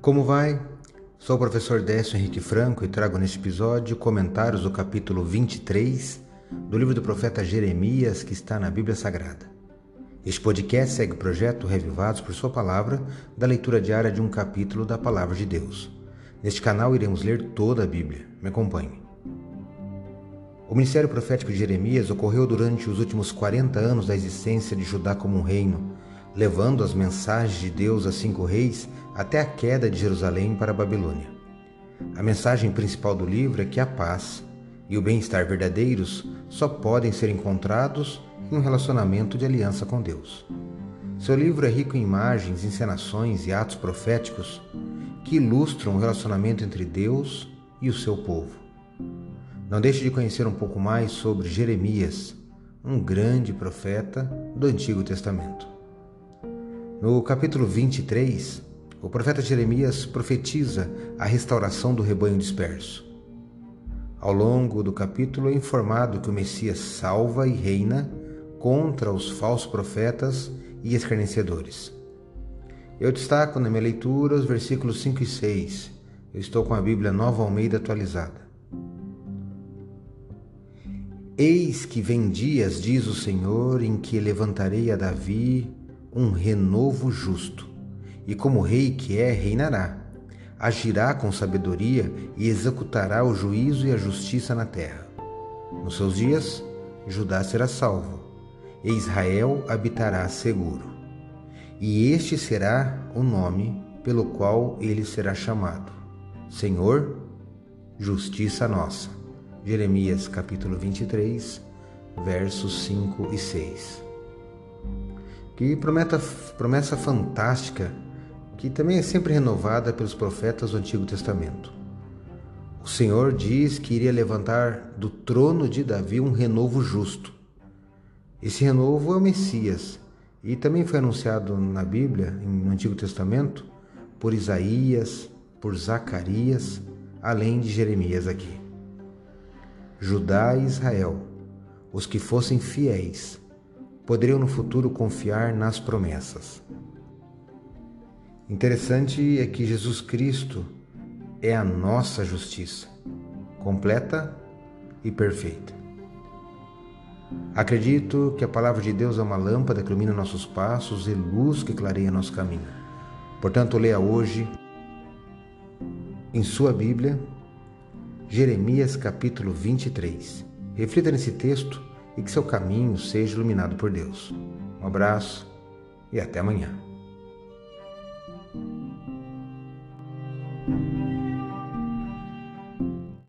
Como vai? Sou o professor Décio Henrique Franco e trago neste episódio comentários do capítulo 23 do livro do profeta Jeremias que está na Bíblia Sagrada. Este podcast segue o projeto Revivados por Sua Palavra, da leitura diária de um capítulo da Palavra de Deus. Neste canal iremos ler toda a Bíblia. Me acompanhe. O ministério profético de Jeremias ocorreu durante os últimos 40 anos da existência de Judá como um reino, levando as mensagens de Deus a cinco reis até a queda de Jerusalém para a Babilônia. A mensagem principal do livro é que a paz e o bem-estar verdadeiros só podem ser encontrados em um relacionamento de aliança com Deus. Seu livro é rico em imagens, encenações e atos proféticos que ilustram o relacionamento entre Deus e o seu povo. Não deixe de conhecer um pouco mais sobre Jeremias, um grande profeta do Antigo Testamento. No capítulo 23, o profeta Jeremias profetiza a restauração do rebanho disperso. Ao longo do capítulo é informado que o Messias salva e reina contra os falsos profetas e escarnecedores. Eu destaco na minha leitura os versículos 5 e 6. Eu estou com a Bíblia Nova Almeida atualizada. Eis que vem dias, diz o Senhor, em que levantarei a Davi um renovo justo, e como rei que é, reinará. Agirá com sabedoria e executará o juízo e a justiça na terra. Nos seus dias, Judá será salvo, e Israel habitará seguro. E este será o nome pelo qual ele será chamado: Senhor, justiça nossa. Jeremias capítulo 23, versos 5 e 6. Que prometa, promessa fantástica que também é sempre renovada pelos profetas do Antigo Testamento. O Senhor diz que iria levantar do trono de Davi um renovo justo. Esse renovo é o Messias e também foi anunciado na Bíblia, no Antigo Testamento, por Isaías, por Zacarias, além de Jeremias aqui. Judá e Israel, os que fossem fiéis, poderiam no futuro confiar nas promessas. Interessante é que Jesus Cristo é a nossa justiça, completa e perfeita. Acredito que a palavra de Deus é uma lâmpada que ilumina nossos passos e luz que clareia nosso caminho. Portanto, leia hoje em sua Bíblia Jeremias capítulo 23. Reflita nesse texto e que seu caminho seja iluminado por Deus. Um abraço e até amanhã.